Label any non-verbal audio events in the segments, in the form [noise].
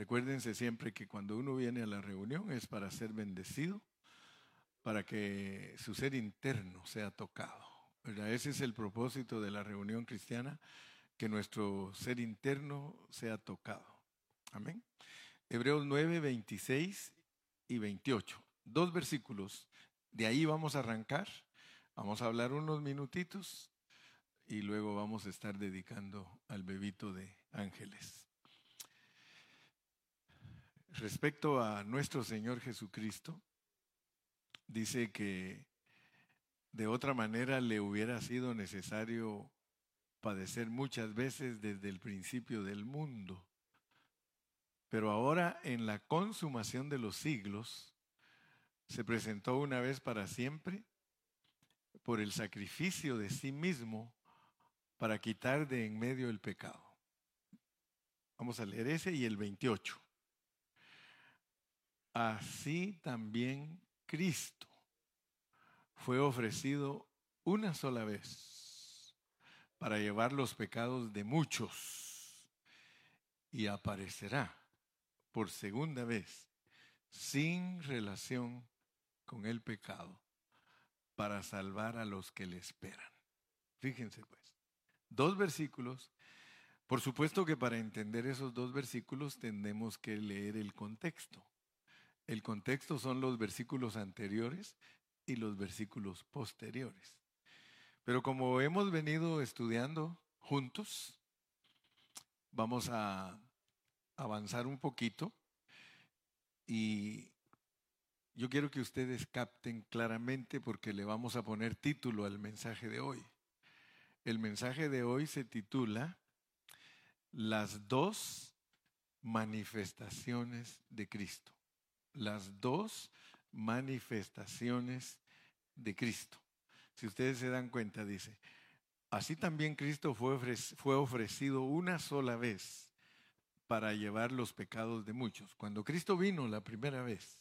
Recuérdense siempre que cuando uno viene a la reunión es para ser bendecido, para que su ser interno sea tocado. Ese es el propósito de la reunión cristiana, que nuestro ser interno sea tocado. Amén. Hebreos 9, 26 y 28. Dos versículos. De ahí vamos a arrancar. Vamos a hablar unos minutitos y luego vamos a estar dedicando al bebito de ángeles. Respecto a nuestro Señor Jesucristo, dice que de otra manera le hubiera sido necesario padecer muchas veces desde el principio del mundo. Pero ahora en la consumación de los siglos, se presentó una vez para siempre por el sacrificio de sí mismo para quitar de en medio el pecado. Vamos a leer ese y el 28. Así también Cristo fue ofrecido una sola vez para llevar los pecados de muchos y aparecerá por segunda vez sin relación con el pecado para salvar a los que le esperan. Fíjense pues, dos versículos. Por supuesto que para entender esos dos versículos tenemos que leer el contexto. El contexto son los versículos anteriores y los versículos posteriores. Pero como hemos venido estudiando juntos, vamos a avanzar un poquito y yo quiero que ustedes capten claramente porque le vamos a poner título al mensaje de hoy. El mensaje de hoy se titula Las dos manifestaciones de Cristo las dos manifestaciones de Cristo. Si ustedes se dan cuenta, dice, así también Cristo fue, fue ofrecido una sola vez para llevar los pecados de muchos. Cuando Cristo vino la primera vez,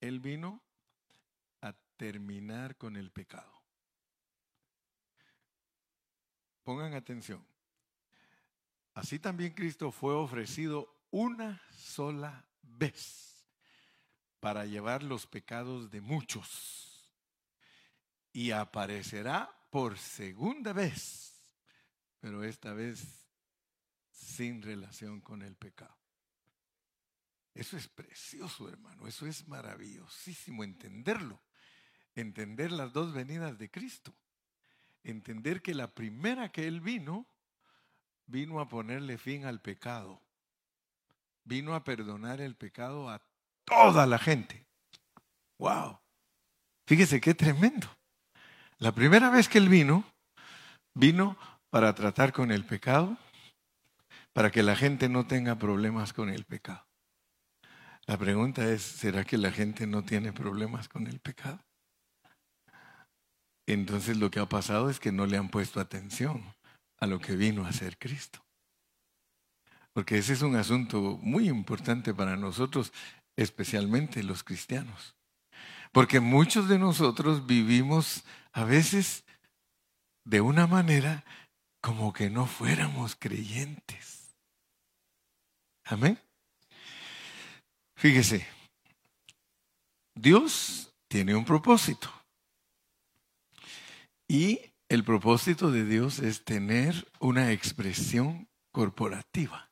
Él vino a terminar con el pecado. Pongan atención. Así también Cristo fue ofrecido una sola vez para llevar los pecados de muchos. Y aparecerá por segunda vez, pero esta vez sin relación con el pecado. Eso es precioso, hermano, eso es maravillosísimo entenderlo, entender las dos venidas de Cristo, entender que la primera que Él vino, vino a ponerle fin al pecado vino a perdonar el pecado a toda la gente. ¡Wow! Fíjese qué tremendo. La primera vez que él vino, vino para tratar con el pecado, para que la gente no tenga problemas con el pecado. La pregunta es, ¿será que la gente no tiene problemas con el pecado? Entonces lo que ha pasado es que no le han puesto atención a lo que vino a hacer Cristo porque ese es un asunto muy importante para nosotros, especialmente los cristianos. Porque muchos de nosotros vivimos a veces de una manera como que no fuéramos creyentes. Amén. Fíjese, Dios tiene un propósito. Y el propósito de Dios es tener una expresión corporativa.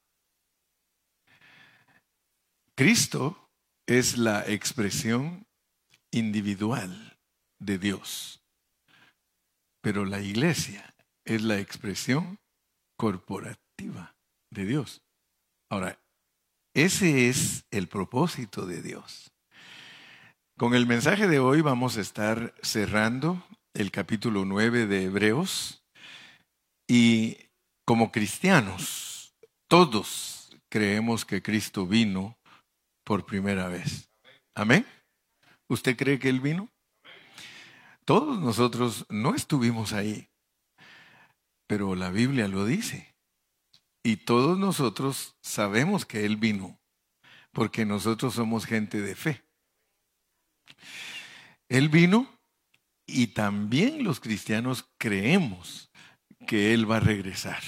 Cristo es la expresión individual de Dios, pero la iglesia es la expresión corporativa de Dios. Ahora, ese es el propósito de Dios. Con el mensaje de hoy vamos a estar cerrando el capítulo 9 de Hebreos y como cristianos, todos creemos que Cristo vino por primera vez. Amén. ¿Usted cree que Él vino? Todos nosotros no estuvimos ahí, pero la Biblia lo dice. Y todos nosotros sabemos que Él vino, porque nosotros somos gente de fe. Él vino y también los cristianos creemos que Él va a regresar.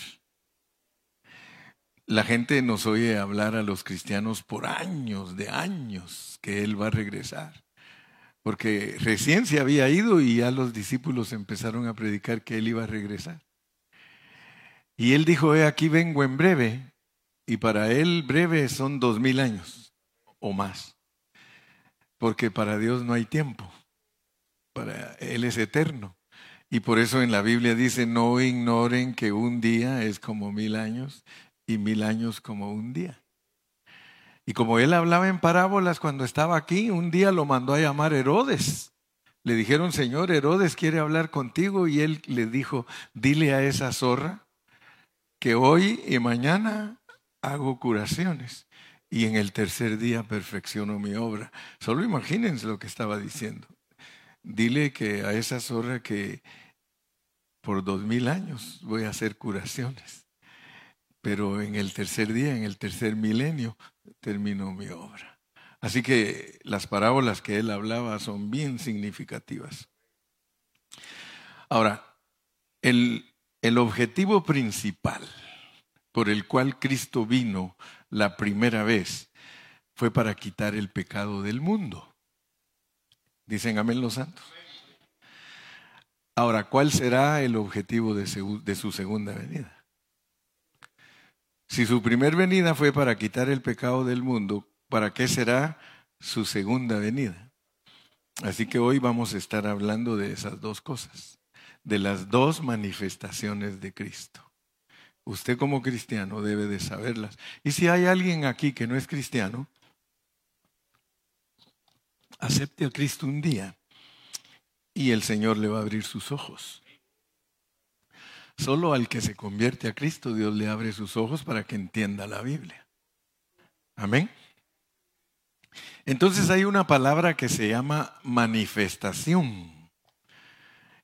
La gente nos oye hablar a los cristianos por años, de años, que Él va a regresar. Porque recién se había ido y ya los discípulos empezaron a predicar que Él iba a regresar. Y Él dijo, he aquí vengo en breve. Y para Él breve son dos mil años o más. Porque para Dios no hay tiempo. Para Él es eterno. Y por eso en la Biblia dice, no ignoren que un día es como mil años y mil años como un día. Y como él hablaba en parábolas cuando estaba aquí, un día lo mandó a llamar Herodes. Le dijeron, Señor, Herodes quiere hablar contigo y él le dijo, dile a esa zorra que hoy y mañana hago curaciones y en el tercer día perfecciono mi obra. Solo imagínense lo que estaba diciendo. Dile que a esa zorra que por dos mil años voy a hacer curaciones. Pero en el tercer día, en el tercer milenio, termino mi obra. Así que las parábolas que él hablaba son bien significativas. Ahora, el, el objetivo principal por el cual Cristo vino la primera vez fue para quitar el pecado del mundo. Dicen amén los santos. Ahora, ¿cuál será el objetivo de su, segunda venida? Si su primer venida fue para quitar el pecado del mundo, ¿para qué será su segunda venida? Así que hoy vamos a estar hablando de esas dos cosas, de las dos manifestaciones de Cristo. Usted como cristiano debe de saberlas. Y si hay alguien aquí que no es cristiano, acepte a Cristo un día y el Señor le va a abrir sus ojos. Solo al que se convierte a Cristo Dios le abre sus ojos para que entienda la Biblia. Amén. Entonces hay una palabra que se llama manifestación.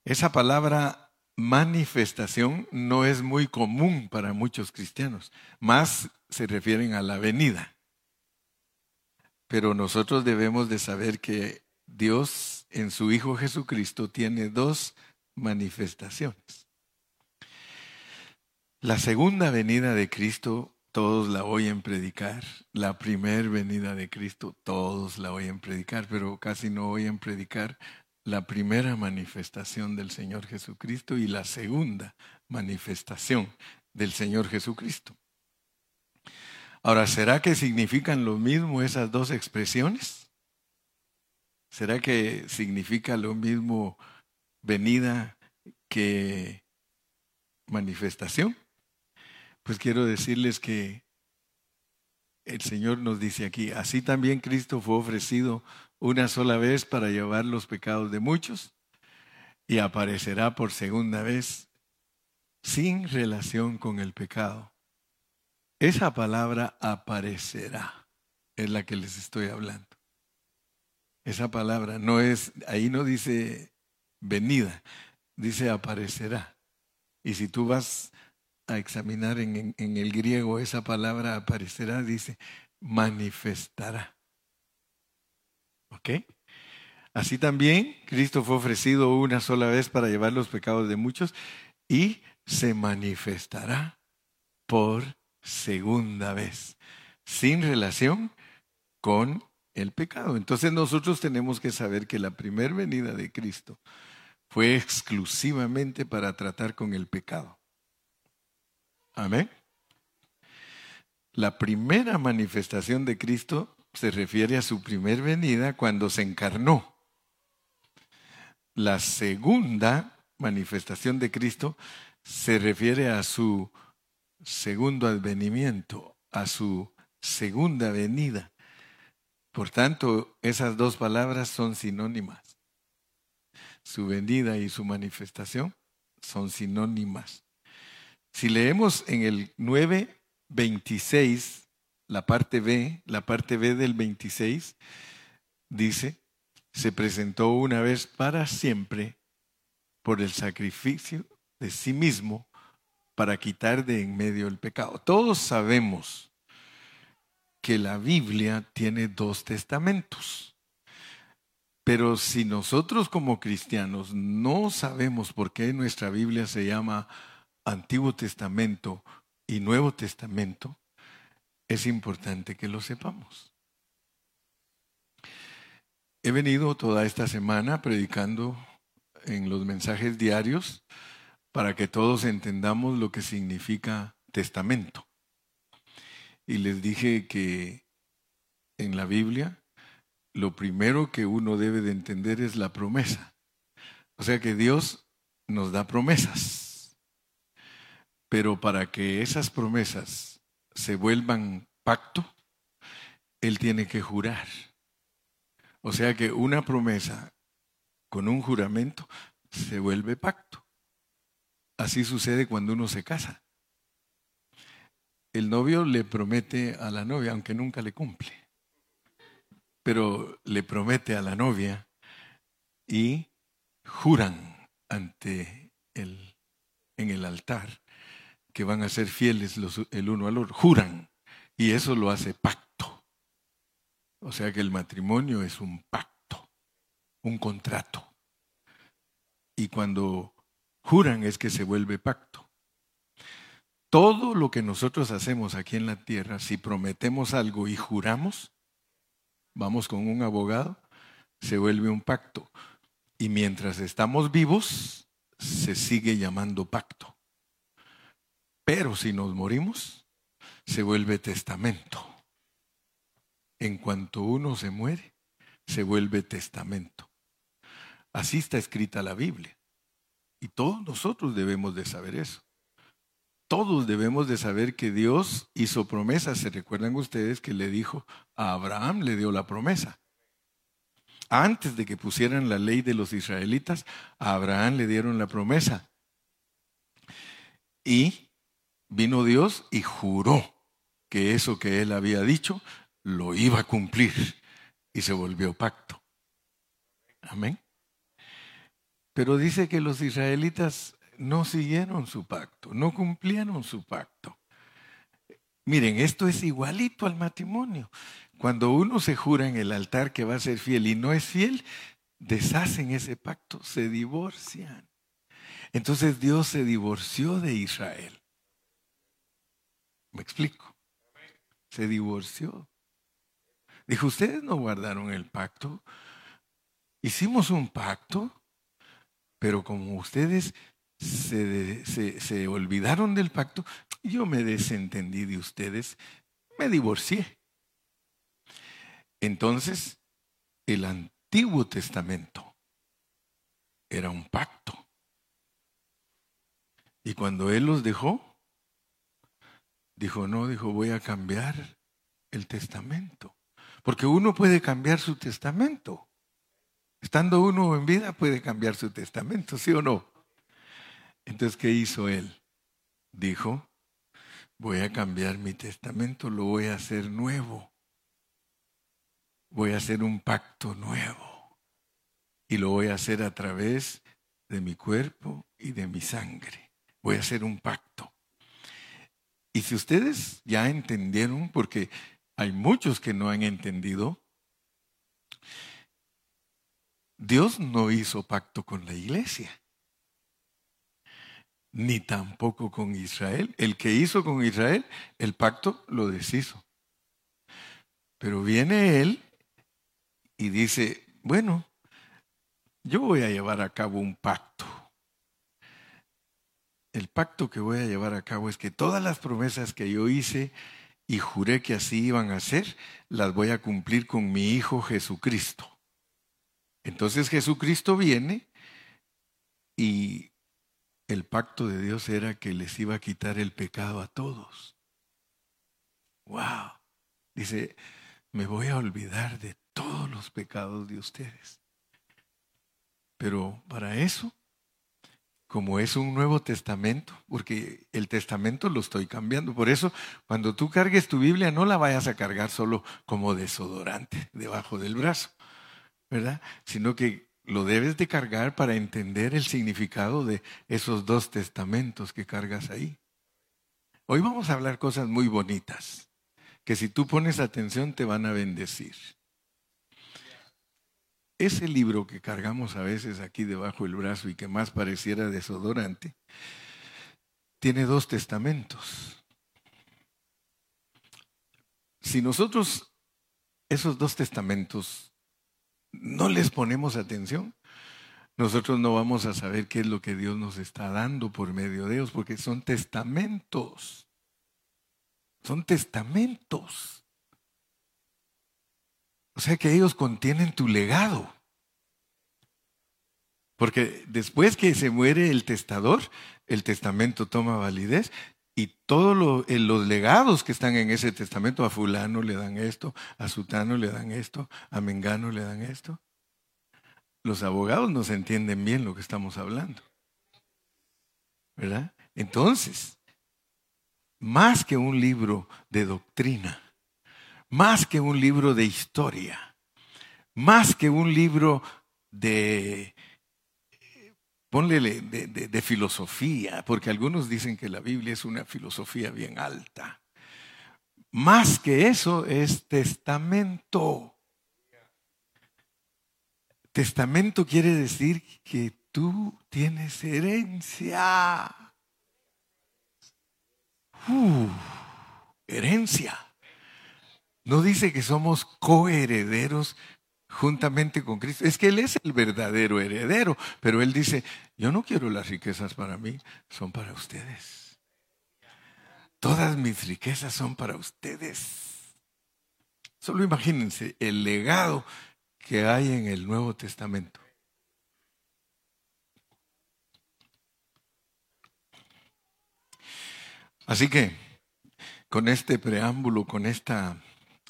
Esa palabra manifestación no es muy común para muchos cristianos, más se refieren a la venida. Pero nosotros debemos de saber que Dios en su Hijo Jesucristo tiene dos manifestaciones. La segunda venida de Cristo, todos la oyen predicar. La primera venida de Cristo, todos la oyen predicar, pero casi no oyen predicar la primera manifestación del Señor Jesucristo y la segunda manifestación del Señor Jesucristo. Ahora, ¿será que significan lo mismo esas dos expresiones? ¿Será que significa lo mismo venida que manifestación? Pues quiero decirles que el Señor nos dice aquí, así también Cristo fue ofrecido una sola vez para llevar los pecados de muchos y aparecerá por segunda vez sin relación con el pecado. Esa palabra aparecerá es la que les estoy hablando. Esa palabra no es, ahí no dice venida, dice aparecerá. Y si tú vas a examinar en, el griego esa palabra aparecerá, dice manifestará. ¿Ok? Así también Cristo fue ofrecido una sola vez para llevar los pecados de muchos y se manifestará por segunda vez, sin relación con el pecado. Entonces nosotros tenemos que saber que la primera venida de Cristo fue exclusivamente para tratar con el pecado. Amén. La primera manifestación de Cristo se refiere a su primer venida cuando se encarnó. La segunda manifestación de Cristo se refiere a su segundo advenimiento, a su segunda venida. Por tanto, esas dos palabras son sinónimas. Su venida y su manifestación son sinónimas. Si leemos en el 9.26, la parte B, la parte B del 26, dice, se presentó una vez para siempre por el sacrificio de sí mismo para quitar de en medio el pecado. Todos sabemos que la Biblia tiene dos testamentos. Pero si nosotros como cristianos no sabemos por qué nuestra Biblia se llama Antiguo Testamento y Nuevo Testamento, es importante que lo sepamos. He venido toda esta semana predicando en los mensajes diarios para que todos entendamos lo que significa testamento. Y les dije que en la Biblia lo primero que uno debe de entender es la promesa. O sea que Dios nos da promesas. Pero para que esas promesas se vuelvan pacto, Él tiene que jurar. O sea que una promesa con un juramento se vuelve pacto. Así sucede cuando uno se casa. El novio le promete a la novia, aunque nunca le cumple, pero le promete a la novia y juran ante el, en el altar que van a ser fieles el uno al otro. Juran. Y eso lo hace pacto. O sea que el matrimonio es un pacto, un contrato. Y cuando juran es que se vuelve pacto. Todo lo que nosotros hacemos aquí en la tierra, si prometemos algo y juramos, vamos con un abogado, se vuelve un pacto. Y mientras estamos vivos, se sigue llamando pacto. Pero si nos morimos, se vuelve testamento. En cuanto uno se muere, se vuelve testamento. Así está escrita la Biblia. Y todos nosotros debemos de saber eso. Todos debemos de saber que Dios hizo promesas. ¿Se recuerdan ustedes que le dijo a Abraham, le dio la promesa? Antes de que pusieran la ley de los israelitas, a Abraham le dieron la promesa. Y vino Dios y juró que eso que él había dicho lo iba a cumplir y se volvió pacto. Amén. Pero dice que los israelitas no siguieron su pacto, no cumplieron su pacto. Miren, esto es igualito al matrimonio. Cuando uno se jura en el altar que va a ser fiel y no es fiel, deshacen ese pacto, se divorcian. Entonces Dios se divorció de Israel. ¿Me explico? Se divorció. Dijo, ustedes no guardaron el pacto. Hicimos un pacto pero como ustedes se, olvidaron del pacto, yo me desentendí de ustedes, me divorcié. Entonces, el Antiguo Testamento era un pacto. Y cuando Él los dejó, dijo, no, dijo, voy a cambiar el testamento. Porque uno puede cambiar su testamento. Estando uno en vida puede cambiar su testamento, ¿sí o no? Entonces, ¿qué hizo él? Dijo, voy a cambiar mi testamento, lo voy a hacer nuevo. Voy a hacer un pacto nuevo. Y lo voy a hacer a través de mi cuerpo y de mi sangre. Voy a hacer un pacto. Y si ustedes ya entendieron, porque hay muchos que no han entendido, Dios no hizo pacto con la iglesia, ni tampoco con Israel. El que hizo con Israel, el pacto lo deshizo. Pero viene Él y dice, bueno, yo voy a llevar a cabo un pacto. El pacto que voy a llevar a cabo es que todas las promesas que yo hice y juré que así iban a ser, las voy a cumplir con mi Hijo Jesucristo. Entonces Jesucristo viene y el pacto de Dios era que les iba a quitar el pecado a todos. ¡Wow! Dice, me voy a olvidar de todos los pecados de ustedes. Pero para eso, como es un nuevo testamento, porque el testamento lo estoy cambiando, por eso cuando tú cargues tu Biblia no la vayas a cargar solo como desodorante debajo del brazo. ¿verdad? Sino que lo debes de cargar para entender el significado de esos dos testamentos que cargas ahí. Hoy vamos a hablar cosas muy bonitas, que si tú pones atención te van a bendecir. Ese libro que cargamos a veces aquí debajo del brazo y que más pareciera desodorante, tiene dos testamentos. si nosotros esos dos testamentos no les ponemos atención, nosotros no vamos a saber qué es lo que Dios nos está dando por medio de ellos, porque son testamentos. Son testamentos. O sea que ellos contienen tu legado. Porque después que se muere el testador, el testamento toma validez y todos eh, los legados que están en ese testamento, a fulano le dan esto, a sutano le dan esto, a mengano le dan esto. Los abogados no se entienden bien lo que estamos hablando. ¿Verdad? Entonces, más que un libro de doctrina, más que un libro de historia, más que un libro de, ponle de, filosofía, porque algunos dicen que la Biblia es una filosofía bien alta. Más que eso es testamento. Testamento quiere decir que tú tienes herencia. Uh, herencia. No dice que somos coherederos juntamente con Cristo. Es que Él es el verdadero heredero, pero Él dice, yo no quiero las riquezas para mí, son para ustedes. Todas mis riquezas son para ustedes. Solo imagínense el legado que hay en el Nuevo Testamento. Así que, con este preámbulo, con esta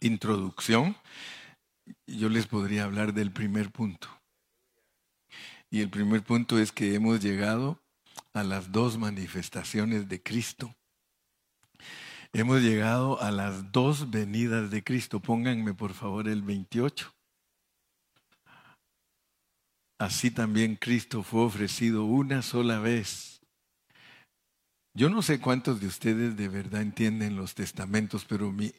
introducción, yo les podría hablar del primer punto. Y el primer punto es que hemos llegado a las dos manifestaciones de Cristo. Hemos llegado a las dos venidas de Cristo. Pónganme por favor el 28. Así también Cristo fue ofrecido una sola vez yo no sé cuántos de ustedes de verdad entienden los testamentos, pero mi,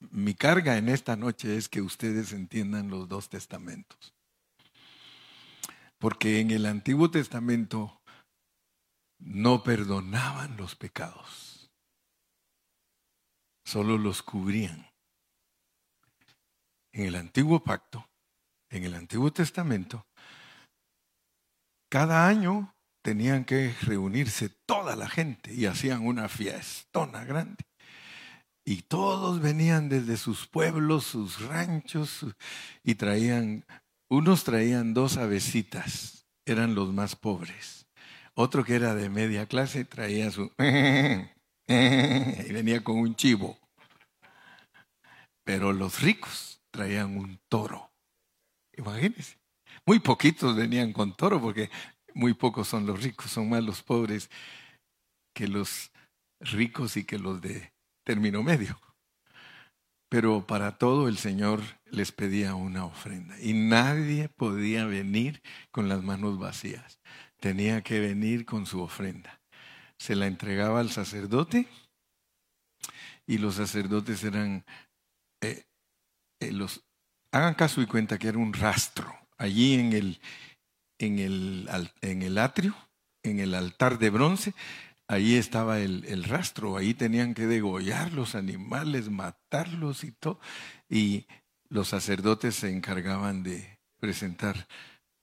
mi carga en esta noche es que ustedes entiendan los dos testamentos. Porque en el Antiguo Testamento no perdonaban los pecados, solo los cubrían. En el Antiguo Pacto, en el Antiguo Testamento, cada año tenían que reunirse toda la gente y hacían una fiestona grande. Y todos venían desde sus pueblos, sus ranchos, y traían, unos traían dos avecitas, eran los más pobres. Otro que era de media clase traía su... [laughs] y venía con un chivo. Pero los ricos traían un toro. Imagínense. Muy poquitos venían con toro porque muy pocos son los ricos, son más los pobres que los ricos y que los de término medio. Pero para todo el Señor les pedía una ofrenda y nadie podía venir con las manos vacías. Tenía que venir con su ofrenda. Se la entregaba al sacerdote y los sacerdotes eran eh, eh, los hagan caso y cuenta que era un rastro allí en el en el, en el atrio, en el altar de bronce, ahí estaba el, el, rastro, ahí tenían que degollar los animales, matarlos y todo. Y los sacerdotes se encargaban de presentar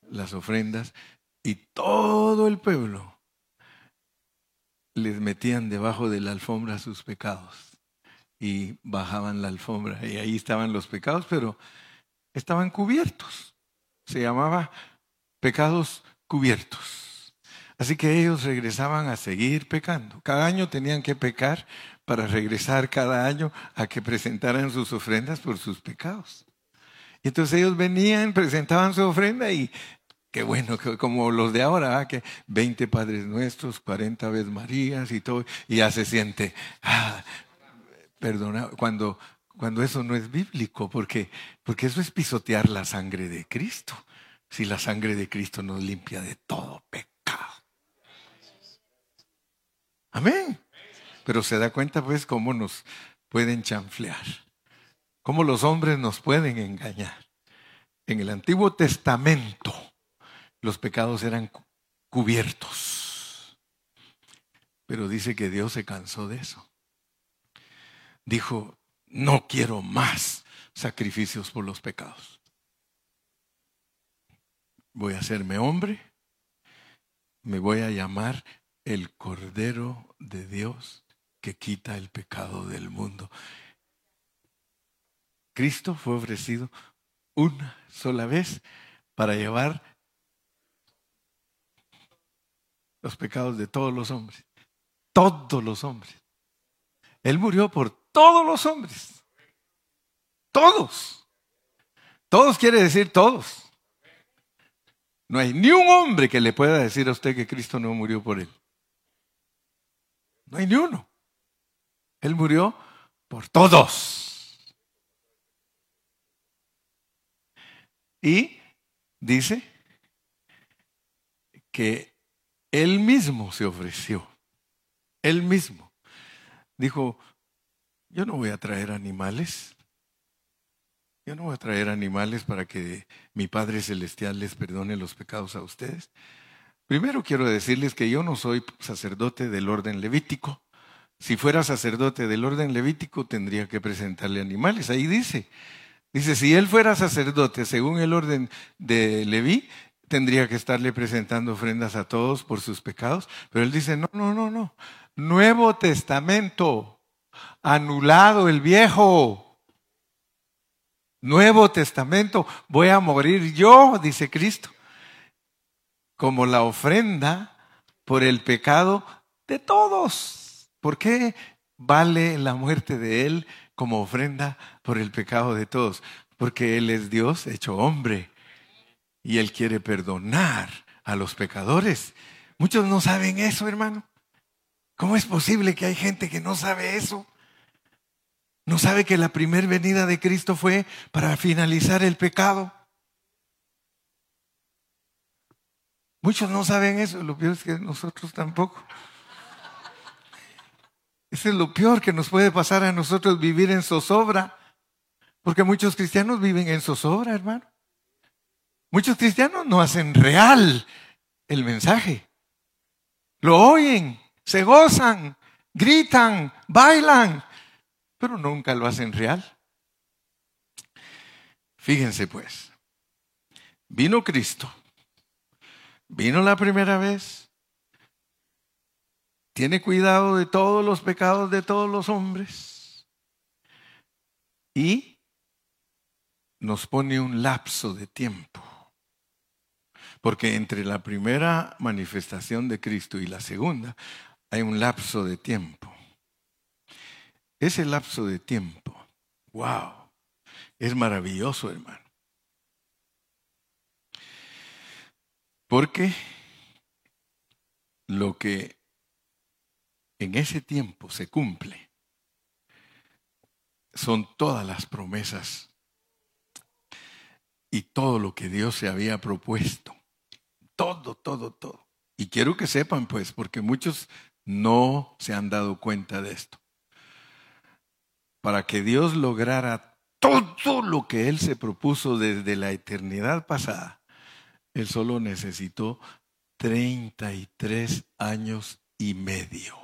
las ofrendas y todo el pueblo les metían debajo de la alfombra sus pecados y bajaban la alfombra y ahí estaban los pecados, pero estaban cubiertos. Se llamaba pecados cubiertos. Así que ellos regresaban a seguir pecando. Cada año tenían que pecar para regresar cada año a que presentaran sus ofrendas por sus pecados. Y entonces ellos venían, presentaban su ofrenda y qué bueno, como los de ahora, que 20 Padres Nuestros, 40 veces Marías y todo, y ya se siente, ah, perdona, cuando, cuando eso no es bíblico, porque, porque eso es pisotear la sangre de Cristo si la sangre de Cristo nos limpia de todo pecado. Amén. Pero se da cuenta pues cómo nos pueden chanflear, cómo los hombres nos pueden engañar. En el Antiguo Testamento los pecados eran cubiertos, pero dice que Dios se cansó de eso. Dijo, no quiero más sacrificios por los pecados. Voy a hacerme hombre, me voy a llamar el Cordero de Dios que quita el pecado del mundo. Cristo fue ofrecido una sola vez para llevar los pecados de todos los hombres. Todos los hombres. Él murió por todos los hombres. Todos. Todos quiere decir todos. No hay ni un hombre que le pueda decir a usted que Cristo no murió por él. No hay ni uno. Él murió por todos. Y dice que él mismo se ofreció. Él mismo. Dijo, yo no voy a traer animales. Yo no voy a traer animales para que mi Padre Celestial les perdone los pecados a ustedes. Primero quiero decirles que yo no soy sacerdote del orden levítico. Si fuera sacerdote del orden levítico tendría que presentarle animales. Ahí dice, dice, si él fuera sacerdote según el orden de Leví, tendría que estarle presentando ofrendas a todos por sus pecados. Pero él dice, no, no, no, no. Nuevo Testamento, anulado el viejo. Nuevo Testamento, voy a morir yo, dice Cristo, como la ofrenda por el pecado de todos. ¿Por qué vale la muerte de Él como ofrenda por el pecado de todos? Porque Él es Dios hecho hombre y Él quiere perdonar a los pecadores. Muchos no saben eso, hermano. ¿Cómo es posible que hay gente que no sabe eso? ¿No sabe que la primera venida de Cristo fue para finalizar el pecado? Muchos no saben eso, lo peor es que nosotros tampoco. Ese es lo peor que nos puede pasar a nosotros vivir en zozobra, porque muchos cristianos viven en zozobra, hermano. Muchos cristianos no hacen real el mensaje. Lo oyen, se gozan, gritan, bailan, pero nunca lo hacen real. Fíjense pues, vino Cristo, vino la primera vez, tiene cuidado de todos los pecados de todos los hombres y nos pone un lapso de tiempo. Porque entre la primera manifestación de Cristo y la segunda hay un lapso de tiempo. Ese lapso de tiempo, wow, es maravilloso, hermano. Porque lo que en ese tiempo se cumple son todas las promesas y todo lo que Dios se había propuesto. Todo, todo, todo. Y quiero que sepan, pues, porque muchos no se han dado cuenta de esto para que Dios lograra todo lo que Él se propuso desde la eternidad pasada, Él solo necesitó 33 años y medio.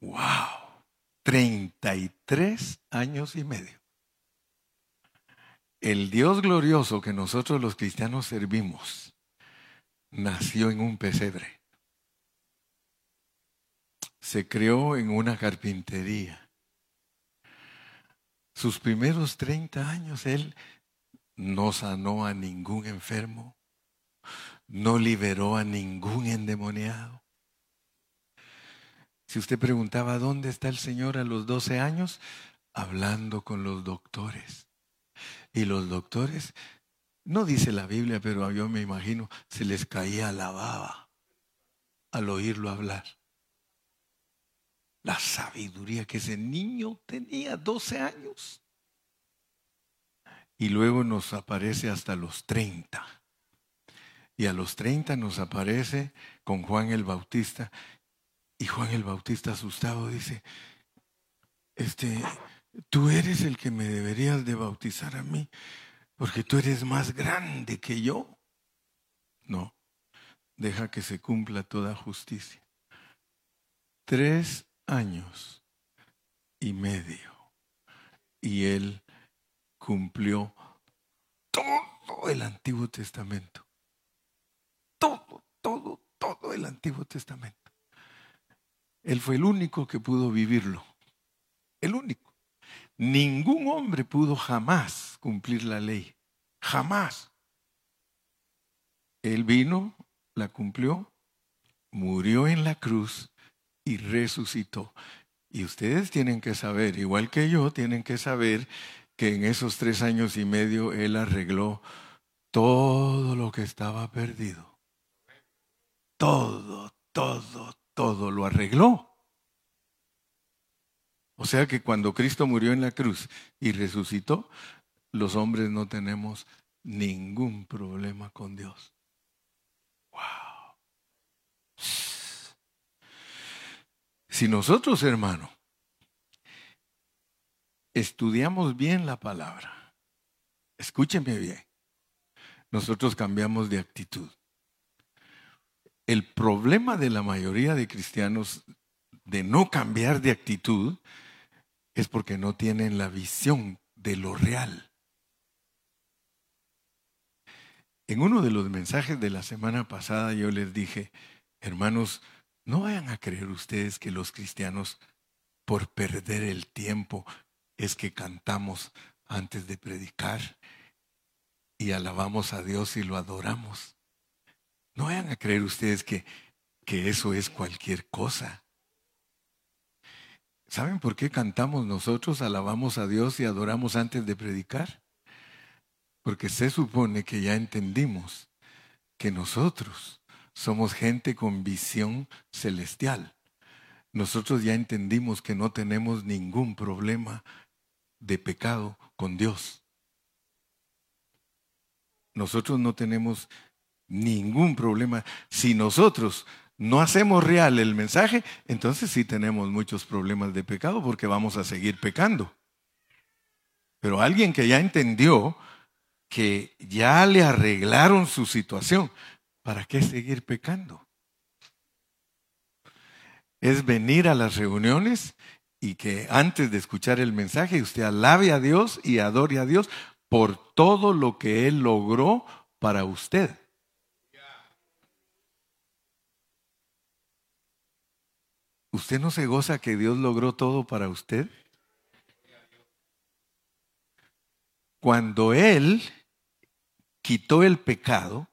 ¡Wow! 33 años y medio. El Dios glorioso que nosotros los cristianos servimos nació en un pesebre se creó en una carpintería. Sus primeros 30 años él no sanó a ningún enfermo, no liberó a ningún endemoniado. Si usted preguntaba dónde está el Señor a los 12 años, hablando con los doctores. Y los doctores, no dice la Biblia, pero yo me imagino, se les caía la baba al oírlo hablar la sabiduría que ese niño tenía, 12 años. Y luego nos aparece hasta los 30. Y a los 30 nos aparece con Juan el Bautista. Y Juan el Bautista asustado dice, este, tú eres el que me deberías de bautizar a mí, porque tú eres más grande que yo. No, deja que se cumpla toda justicia. Tres años y medio. Y él cumplió todo el Antiguo Testamento. Todo, todo, todo el Antiguo Testamento. Él fue el único que pudo vivirlo. El único. Ningún hombre pudo jamás cumplir la ley. Jamás. Él vino, la cumplió, murió en la cruz y resucitó. Y ustedes tienen que saber, igual que yo, tienen que saber que en esos tres años y medio Él arregló todo lo que estaba perdido. Todo, todo, todo lo arregló. O sea que cuando Cristo murió en la cruz y resucitó, los hombres no tenemos ningún problema con Dios. Wow. Si nosotros, hermano, estudiamos bien la palabra, escúcheme bien, nosotros cambiamos de actitud. El problema de la mayoría de cristianos de no cambiar de actitud es porque no tienen la visión de lo real. En uno de los mensajes de la semana pasada yo les dije, hermanos, no vayan a creer ustedes que los cristianos, por perder el tiempo, es que cantamos antes de predicar y alabamos a Dios y lo adoramos. No vayan a creer ustedes que, que eso es cualquier cosa. ¿Saben por qué cantamos nosotros, alabamos a Dios y adoramos antes de predicar? Porque se supone que ya entendimos que nosotros somos gente con visión celestial. Nosotros ya entendimos que no tenemos ningún problema de pecado con Dios. Nosotros no tenemos ningún problema. Si nosotros no hacemos real el mensaje, entonces sí tenemos muchos problemas de pecado porque vamos a seguir pecando. Pero alguien que ya entendió que ya le arreglaron su situación, ¿Para qué seguir pecando? Es venir a las reuniones y que antes de escuchar el mensaje usted alabe a Dios y adore a Dios por todo lo que Él logró para usted. ¿Usted no se goza que Dios logró todo para usted? Cuando Él quitó el pecado,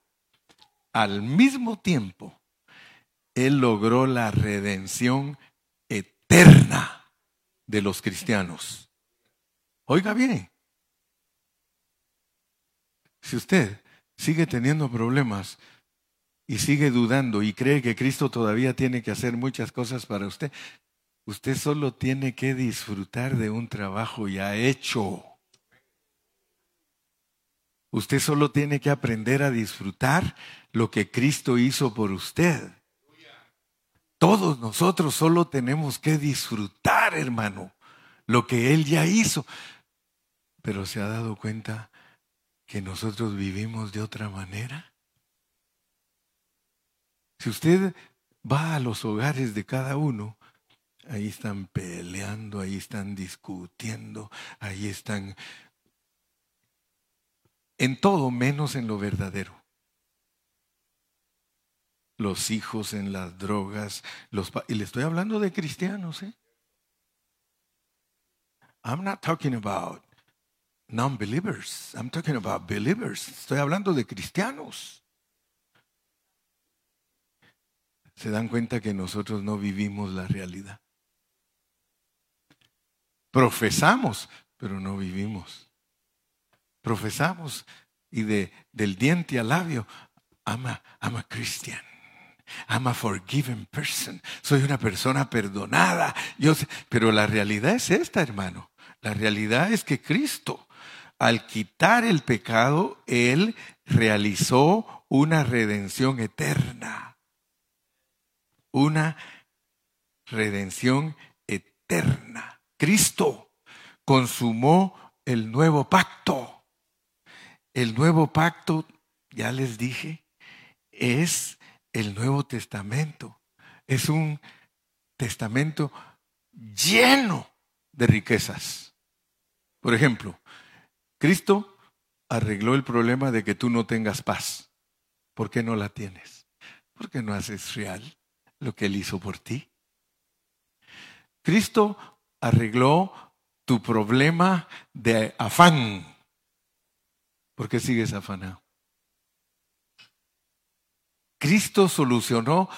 al mismo tiempo, Él logró la redención eterna de los cristianos. Oiga bien, si usted sigue teniendo problemas y sigue dudando y cree que Cristo todavía tiene que hacer muchas cosas para usted, usted solo tiene que disfrutar de un trabajo ya hecho. Usted solo tiene que aprender a disfrutar lo que Cristo hizo por usted. Todos nosotros solo tenemos que disfrutar, hermano, lo que Él ya hizo. Pero se ha dado cuenta que nosotros vivimos de otra manera. Si usted va a los hogares de cada uno, ahí están peleando, ahí están discutiendo, ahí están en todo menos en lo verdadero. Los hijos en las drogas, los y le estoy hablando de cristianos, ¿eh? I'm not talking about non-believers. I'm talking about believers. Estoy hablando de cristianos. Se dan cuenta que nosotros no vivimos la realidad. Profesamos, pero no vivimos profesamos y de, del diente al labio, I'm a, I'm a Christian. I'm a forgiven person. Soy una persona perdonada. Pero la realidad es esta, hermano. La realidad es que Cristo, al quitar el pecado, Él realizó una redención eterna. Una redención eterna. Cristo consumó el nuevo pacto. El nuevo pacto, ya les dije, es el Nuevo Testamento. Es un testamento lleno de riquezas. Por ejemplo, Cristo arregló el problema de que tú no tengas paz. ¿Por qué no la tienes? Porque no haces real lo que Él hizo por ti. Cristo arregló tu problema de afán. ¿Por qué sigues afanado? Cristo solucionó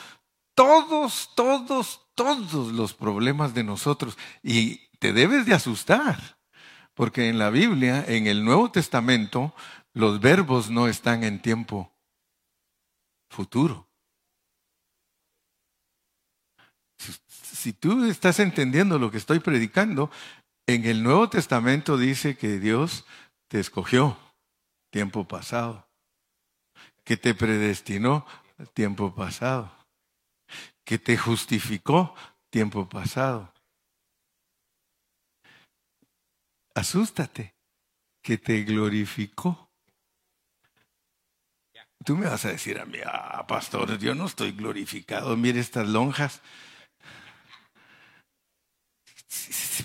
todos, todos, todos los problemas de nosotros. Y te debes de asustar, porque en la Biblia, en el Nuevo Testamento, los verbos no están en tiempo futuro. Si, tú estás entendiendo lo que estoy predicando, en el Nuevo Testamento dice que Dios te escogió tiempo pasado, que te predestinó tiempo pasado, que te justificó tiempo pasado. Asústate, que te glorificó. Tú me vas a decir a mí, ah, pastor, yo no estoy glorificado, mire estas lonjas.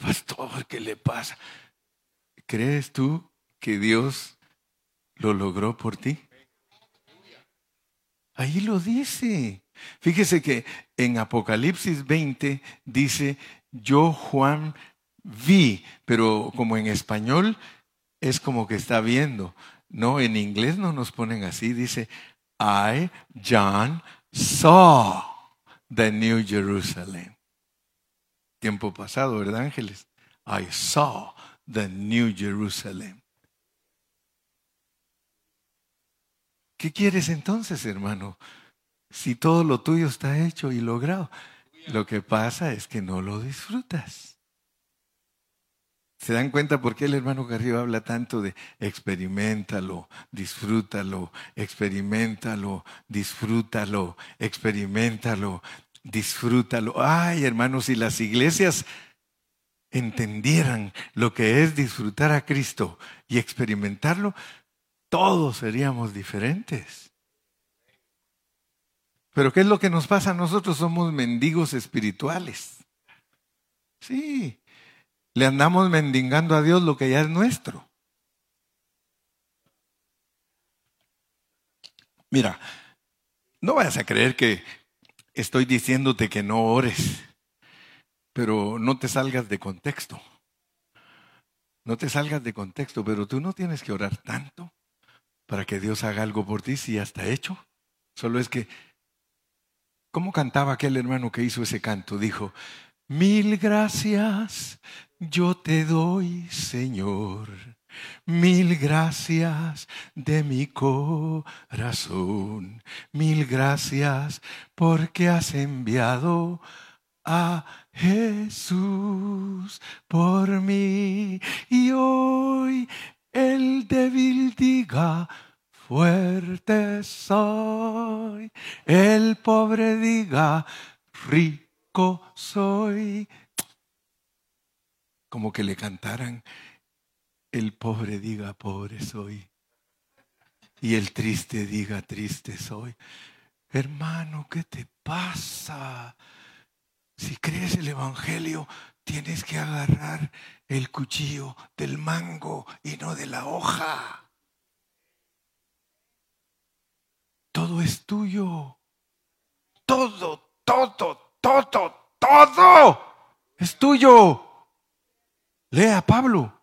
Pastor, ¿qué le pasa? ¿Crees tú que Dios lo logró por ti? Ahí lo dice. Fíjese que en Apocalipsis 20 dice, yo Juan vi, pero como en español es como que está viendo. No, en inglés no nos ponen así, dice, I, John, saw the New Jerusalem. Tiempo pasado, ¿verdad, ángeles? I saw the New Jerusalem. ¿Qué quieres entonces, hermano? Si todo lo tuyo está hecho y logrado. Lo que pasa es que no lo disfrutas. ¿Se dan cuenta por qué el hermano Garrido habla tanto de experimentalo, disfrútalo, experimentalo, disfrútalo, experimentalo, disfrútalo? Ay, hermanos, si las iglesias entendieran lo que es disfrutar a Cristo y experimentarlo, todos seríamos diferentes. Pero ¿qué es lo que nos pasa? Nosotros somos mendigos espirituales. Sí, le andamos mendigando a Dios lo que ya es nuestro. Mira, no vayas a creer que estoy diciéndote que no ores, pero no te salgas de contexto. No te salgas de contexto, pero tú no tienes que orar tanto para que Dios haga algo por ti si ya está hecho. Solo es que, ¿cómo cantaba aquel hermano que hizo ese canto? Dijo, mil gracias yo te doy, Señor. Mil gracias de mi corazón. Mil gracias porque has enviado a Jesús por mí. Y hoy el débil diga, fuerte soy. El pobre diga, rico soy. Como que le cantaran, el pobre diga, pobre soy. Y el triste diga, triste soy. Hermano, ¿qué te pasa? Si crees el Evangelio, tienes que agarrar el cuchillo del mango y no de la hoja. Todo es tuyo. Todo, todo, todo, todo es tuyo. Lea Pablo.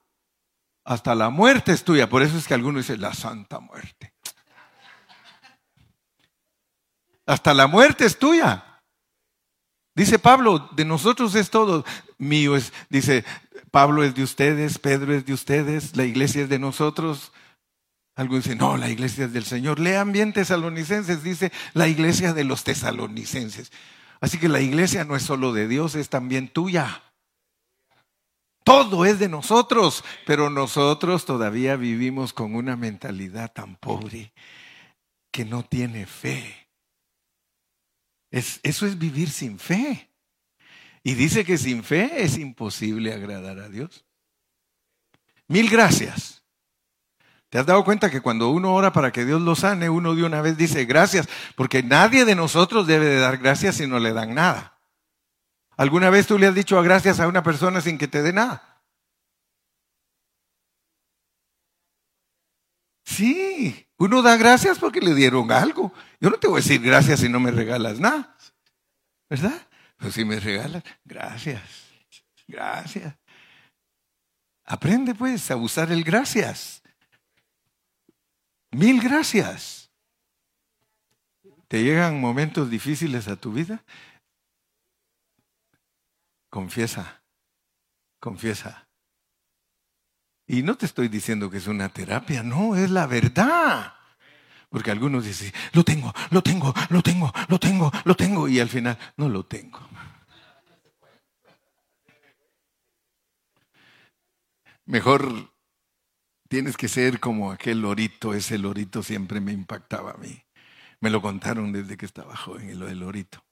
Hasta la muerte es tuya. Por eso es que algunos dicen la santa muerte. Hasta la muerte es tuya. Dice Pablo, de nosotros es todo mío. Es, dice, Pablo es de ustedes, Pedro es de ustedes, la iglesia es de nosotros. Algunos dicen, no, la iglesia es del Señor. Lean bien tesalonicenses, dice la iglesia de los tesalonicenses. Así que la iglesia no es solo de Dios, es también tuya. Todo es de nosotros, pero nosotros todavía vivimos con una mentalidad tan pobre que no tiene fe eso es vivir sin fe. Y dice que sin fe es imposible agradar a Dios. Mil gracias. ¿Te has dado cuenta que cuando uno ora para que Dios lo sane, uno de una vez dice gracias? Porque nadie de nosotros debe de dar gracias si no le dan nada. ¿Alguna vez tú le has dicho gracias a una persona sin que te dé nada? Sí, uno da gracias porque le dieron algo. Yo no te voy a decir gracias si no me regalas nada. ¿Verdad? Pero si me regalas, gracias. Gracias. Aprende pues a usar el gracias. Mil gracias. ¿Te llegan momentos difíciles a tu vida? Confiesa, confiesa. Y no te estoy diciendo que es una terapia, no, es la verdad. Porque algunos dicen, lo tengo, lo tengo, lo tengo, lo tengo, lo tengo, y al final no lo tengo. Mejor tienes que ser como aquel lorito, ese lorito siempre me impactaba a mí. Me lo contaron desde que estaba joven, lo del lorito.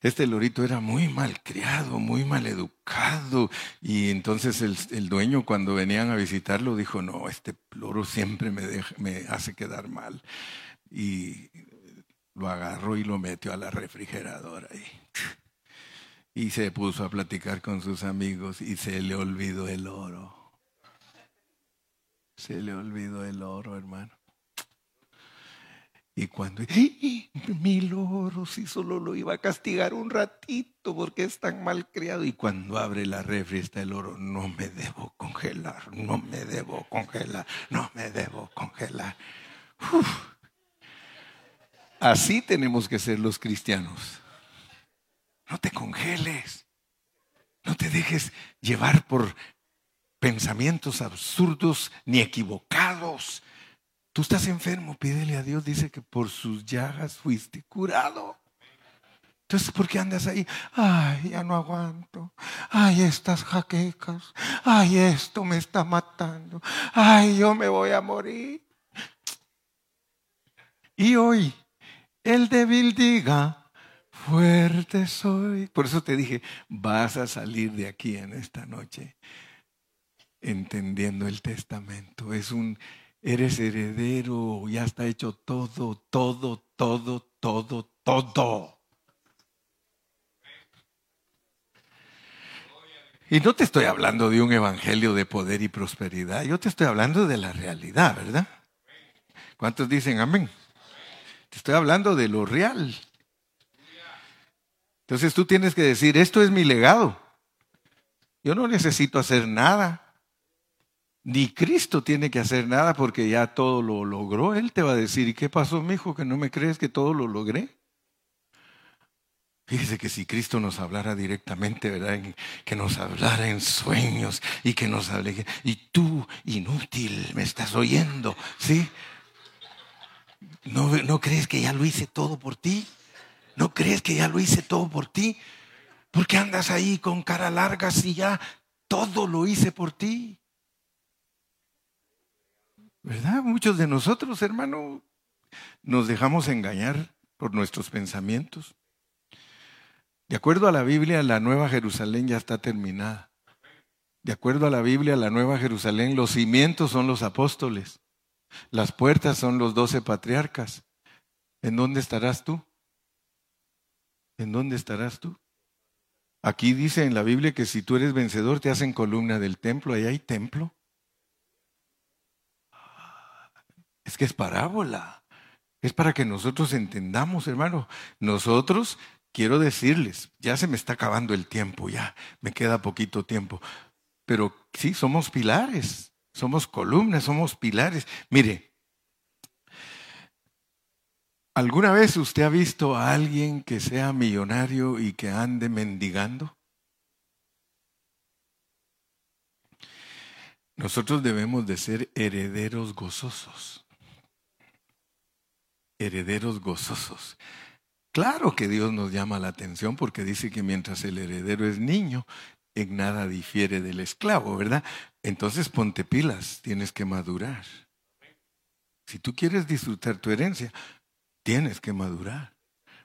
Este lorito era muy mal criado, muy mal educado. Y entonces el, dueño cuando venían a visitarlo dijo, no, este loro siempre me, me hace quedar mal. Y lo agarró y lo metió a la refrigeradora. Y, y se puso a platicar con sus amigos y se le olvidó el oro. Se le olvidó el oro, hermano. Y cuando, mi loro, si solo lo iba a castigar un ratito porque es tan mal criado. Y cuando abre la refri está el oro, no me debo congelar, no me debo congelar, no me debo congelar. Así tenemos que ser los cristianos. No te congeles, no te dejes llevar por pensamientos absurdos ni equivocados Tú estás enfermo, pídele a Dios, dice que por sus llagas fuiste curado. Entonces, ¿por qué andas ahí? Ay, ya no aguanto. Ay, estas jaquecas. Ay, esto me está matando. Ay, yo me voy a morir. Y hoy, el débil diga, fuerte soy. Por eso te dije, vas a salir de aquí en esta noche entendiendo el testamento. Es un Eres heredero, ya está hecho todo, todo, todo, todo, todo. Y no te estoy hablando de un evangelio de poder y prosperidad, yo te estoy hablando de la realidad, ¿verdad? ¿Cuántos dicen amén? Te estoy hablando de lo real. Entonces tú tienes que decir, esto es mi legado. Yo no necesito hacer nada. Ni Cristo tiene que hacer nada porque ya todo lo logró. Él te va a decir, ¿y qué pasó, mi hijo, que no me crees que todo lo logré? Fíjese que si Cristo nos hablara directamente, ¿verdad? Que nos hablara en sueños y que nos hable, y tú, inútil, me estás oyendo, ¿sí? ¿No, ¿No crees que ya lo hice todo por ti? ¿No crees que ya lo hice todo por ti? ¿Por qué andas ahí con cara larga si ya todo lo hice por ti? ¿Verdad? Muchos de nosotros, hermano, nos dejamos engañar por nuestros pensamientos. De acuerdo a la Biblia, la Nueva Jerusalén ya está terminada. De acuerdo a la Biblia, la Nueva Jerusalén, los cimientos son los apóstoles, las puertas son los doce patriarcas. ¿En dónde estarás tú? ¿En dónde estarás tú? Aquí dice en la Biblia que si tú eres vencedor te hacen columna del templo, ahí hay templo. Es que es parábola. Es para que nosotros entendamos, hermano. Nosotros, quiero decirles, ya se me está acabando el tiempo, ya me queda poquito tiempo. Pero sí, somos pilares, somos columnas, somos pilares. Mire, ¿alguna vez usted ha visto a alguien que sea millonario y que ande mendigando? Nosotros debemos de ser herederos gozosos herederos gozosos. Claro que Dios nos llama la atención porque dice que mientras el heredero es niño, en nada difiere del esclavo, ¿verdad? Entonces ponte pilas, tienes que madurar. Si tú quieres disfrutar tu herencia, tienes que madurar.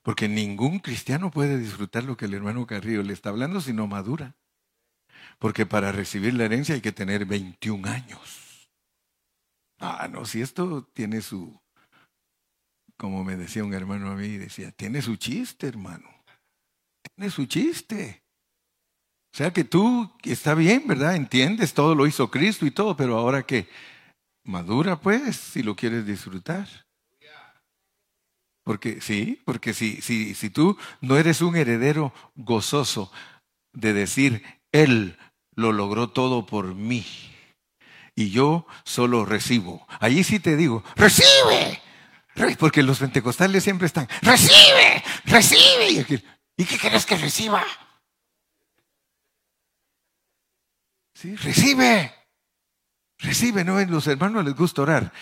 Porque ningún cristiano puede disfrutar lo que el hermano Carrillo le está hablando si no madura. Porque para recibir la herencia hay que tener 21 años. Ah, no, si esto tiene su, como me decía un hermano a mí, decía, tiene su chiste, hermano. tiene su chiste. O sea que tú está bien, ¿verdad? Entiendes, todo lo hizo Cristo y todo, pero ahora que madura, pues, si lo quieres disfrutar. Porque sí, porque si, si, si tú no eres un heredero gozoso de decir, Él lo logró todo por mí y yo solo recibo. Allí sí te digo, recibe. Porque los pentecostales siempre están, recibe, recibe. ¿Y qué quieres que reciba? Sí, recibe. Recibe, ¿no? Los hermanos les gusta orar.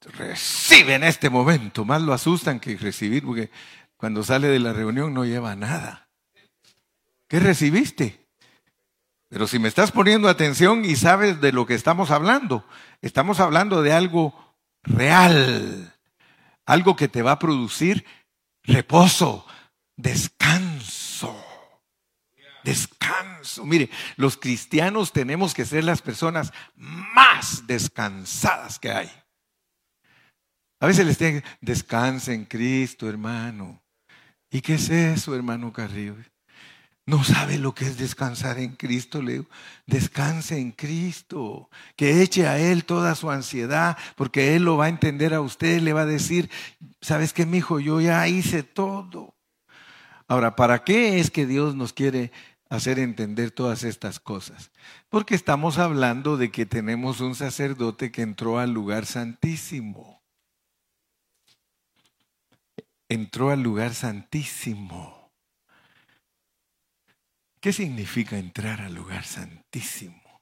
Recibe en este momento. Más lo asustan que recibir, porque cuando sale de la reunión no lleva nada. ¿Qué recibiste? Pero si me estás poniendo atención y sabes de lo que estamos hablando, estamos hablando de algo real, algo que te va a producir reposo, descanso. Descanso. Mire, los cristianos tenemos que ser las personas más descansadas que hay. A veces les digo, descanse en Cristo, hermano. ¿Y qué es eso, hermano Carrillo? No sabe lo que es descansar en Cristo, Leo. Descanse en Cristo. Que eche a Él toda su ansiedad, porque Él lo va a entender a usted, le va a decir, ¿sabes qué, mi hijo? Yo ya hice todo. Ahora, ¿para qué es que Dios nos quiere hacer entender todas estas cosas? Porque estamos hablando de que tenemos un sacerdote que entró al lugar santísimo. Entró al lugar santísimo. ¿Qué significa entrar al lugar santísimo?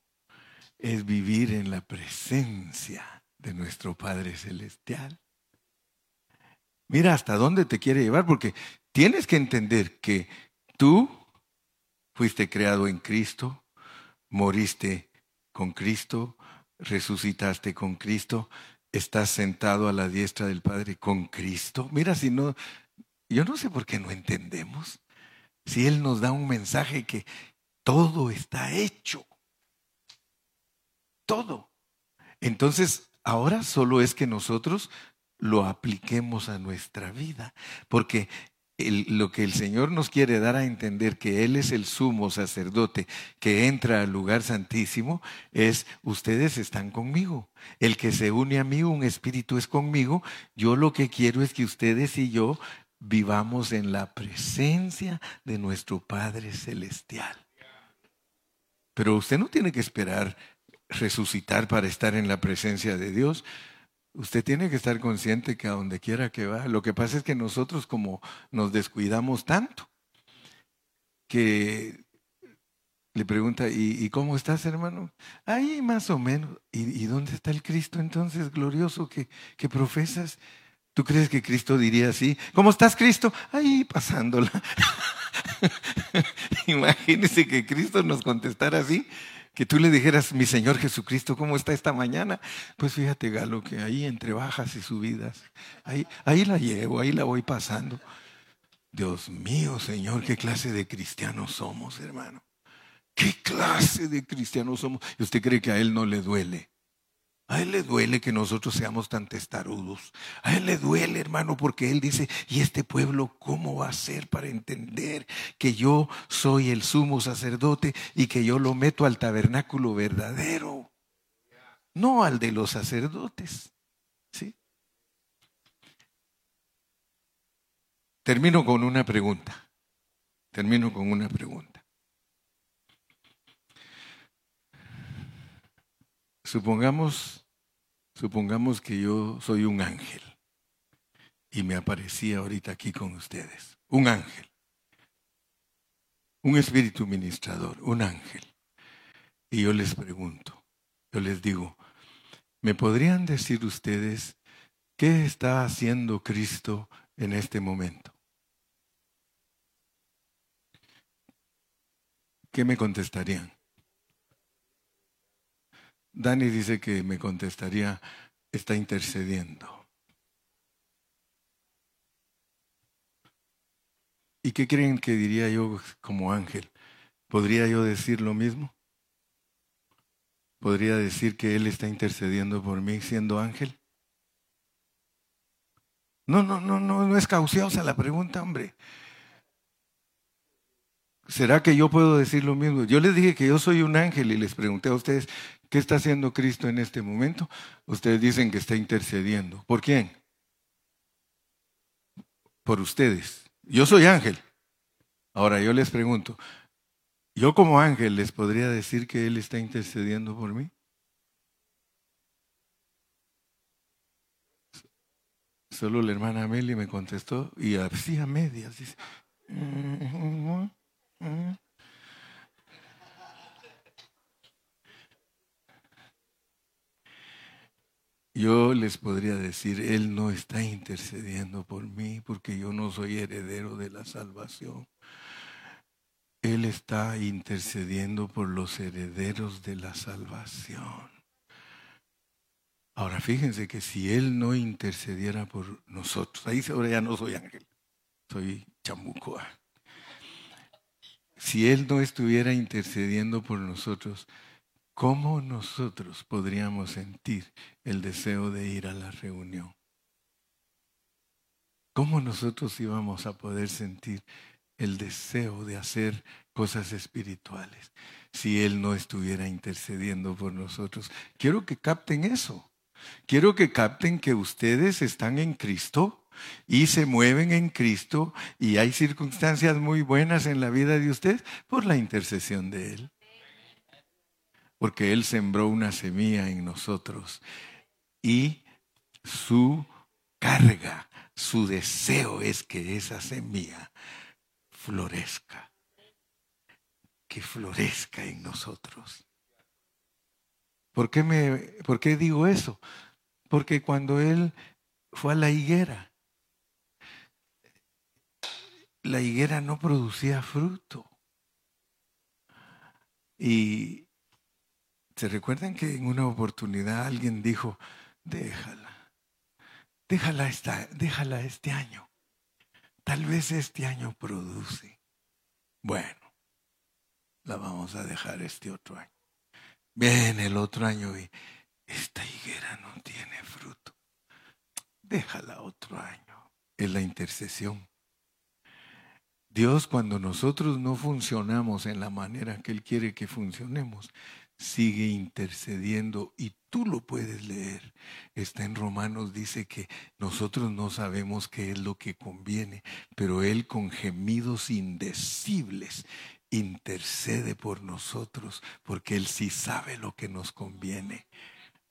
Es vivir en la presencia de nuestro Padre Celestial. Mira hasta dónde te quiere llevar, porque tienes que entender que tú fuiste creado en Cristo, moriste con Cristo, resucitaste con Cristo, estás sentado a la diestra del Padre con Cristo. Mira si no, yo no sé por qué no entendemos si Él nos da un mensaje que todo está hecho. Todo. Entonces, ahora solo es que nosotros lo apliquemos a nuestra vida, porque lo que el Señor nos quiere dar a entender que Él es el sumo sacerdote que entra al lugar santísimo es, ustedes están conmigo. El que se une a mí, un espíritu es conmigo. Yo lo que quiero es que ustedes y yo vivamos en la presencia de nuestro Padre Celestial. Pero usted no tiene que esperar resucitar para estar en la presencia de Dios. Usted tiene que estar consciente que a donde quiera que va, lo que pasa es que nosotros como nos descuidamos tanto, que le pregunta, ¿y, cómo estás hermano? Ahí más o menos. ¿Y, dónde está el Cristo entonces glorioso que, que profesas? ¿Tú crees que Cristo diría así? ¿Cómo estás, Cristo? Ahí pasándola. [laughs] Imagínese que Cristo nos contestara así, que tú le dijeras, mi Señor Jesucristo, ¿cómo está esta mañana? Pues fíjate, Galo, que ahí entre bajas y subidas, ahí, ahí la llevo, ahí la voy pasando. Dios mío, Señor, qué clase de cristianos somos, hermano. ¿Qué clase de cristianos somos? ¿Y usted cree que a Él no le duele? A Él le duele que nosotros seamos tan testarudos. A Él le duele, hermano, porque Él dice, ¿y este pueblo cómo va a ser para entender que yo soy el sumo sacerdote y que yo lo meto al tabernáculo verdadero? No al de los sacerdotes. ¿Sí? Termino con una pregunta. Termino con una pregunta. Supongamos, supongamos que yo soy un ángel y me aparecía ahorita aquí con ustedes. Un ángel. Un espíritu ministrador, un ángel. Y yo les pregunto, yo les digo, ¿me podrían decir ustedes qué está haciendo Cristo en este momento? ¿Qué me contestarían? Dani dice que me contestaría, está intercediendo. ¿Y qué creen que diría yo como ángel? ¿Podría yo decir lo mismo? ¿Podría decir que Él está intercediendo por mí siendo ángel? No, no, no, no, no es cauciosa la pregunta, hombre. ¿Será que yo puedo decir lo mismo? Yo les dije que yo soy un ángel y les pregunté a ustedes, ¿qué está haciendo Cristo en este momento? Ustedes dicen que está intercediendo. ¿Por quién? Por ustedes. Yo soy ángel. Ahora yo les pregunto, ¿yo como ángel les podría decir que Él está intercediendo por mí? Solo la hermana Amelie me contestó y así a medias. Dice, yo les podría decir, Él no está intercediendo por mí porque yo no soy heredero de la salvación. Él está intercediendo por los herederos de la salvación. Ahora fíjense que si Él no intercediera por nosotros, ahí ahora ya no soy ángel, soy chamucoa si Él no estuviera intercediendo por nosotros, ¿cómo nosotros podríamos sentir el deseo de ir a la reunión? ¿Cómo nosotros íbamos a poder sentir el deseo de hacer cosas espirituales si Él no estuviera intercediendo por nosotros? Quiero que capten eso. Quiero que capten que ustedes están en Cristo y se mueven en Cristo y hay circunstancias muy buenas en la vida de usted por la intercesión de Él. Porque Él sembró una semilla en nosotros y su carga, su deseo es que esa semilla florezca, que florezca en nosotros. ¿Por qué, me, ¿Por qué digo eso? Porque cuando Él fue a la higuera, la higuera no producía fruto. Y se recuerdan que en una oportunidad alguien dijo, déjala, déjala, esta, déjala este año. Tal vez este año produce. Bueno, la vamos a dejar este otro año. Viene el otro año y esta higuera no tiene fruto. Déjala otro año. Es la intercesión. Dios cuando nosotros no funcionamos en la manera que Él quiere que funcionemos, sigue intercediendo y tú lo puedes leer. Está en Romanos, dice que nosotros no sabemos qué es lo que conviene, pero Él con gemidos indecibles intercede por nosotros, porque Él sí sabe lo que nos conviene.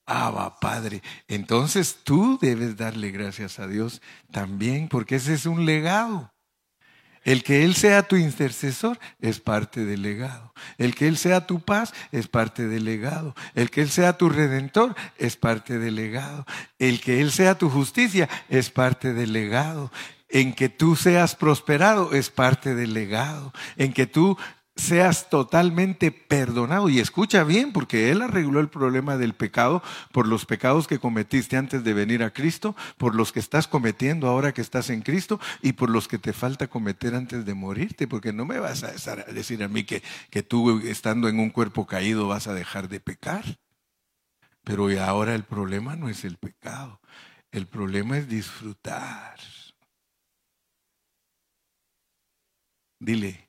Abba, Padre. Entonces tú debes darle gracias a Dios también, porque ese es un legado. El que Él sea tu intercesor es parte del legado. El que Él sea tu paz es parte del legado. El que Él sea tu redentor es parte del legado. El que Él sea tu justicia es parte del legado. En que tú seas prosperado es parte del legado. En que tú seas totalmente perdonado. Y escucha bien, porque Él arregló el problema del pecado por los pecados que cometiste antes de venir a Cristo, por los que estás cometiendo ahora que estás en Cristo y por los que te falta cometer antes de morirte, porque no me vas a decir a mí que, que tú estando en un cuerpo caído vas a dejar de pecar. Pero ahora el problema no es el pecado, el problema es disfrutar. Dile,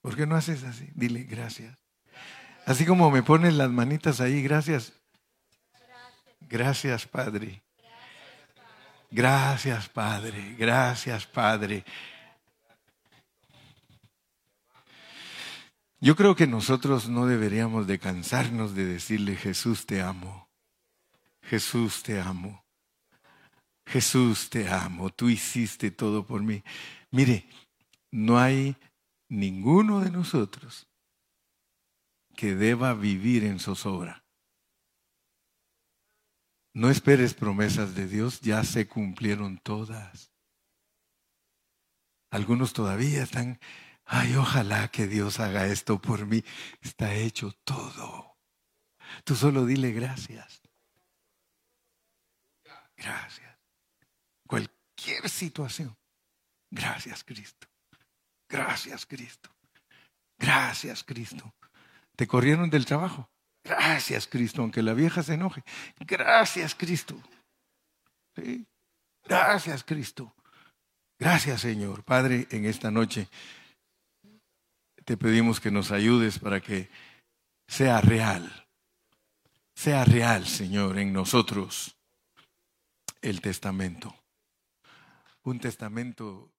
¿Por qué no haces así? Dile gracias. Así como me pones las manitas ahí, gracias. Gracias, Padre. Gracias, Padre. Gracias, Padre. Yo creo que nosotros no deberíamos de cansarnos de decirle, Jesús te amo. Jesús te amo. Jesús te amo. Tú hiciste todo por mí. Mire, no hay ninguno de nosotros que deba vivir en zozobra. No esperes promesas de Dios, ya se cumplieron todas. Algunos todavía están, ay, ojalá que Dios haga esto por mí. Está hecho todo. Tú solo dile gracias. Gracias. Cualquier situación. Gracias, Cristo. Gracias, Cristo. Gracias, Cristo. ¿Te corrieron del trabajo? Gracias, Cristo, aunque la vieja se enoje. Gracias, Cristo. Gracias, Cristo. Gracias, Señor. Padre, en esta noche te pedimos que nos ayudes para que sea real, sea real, Señor, en nosotros el testamento. Un testamento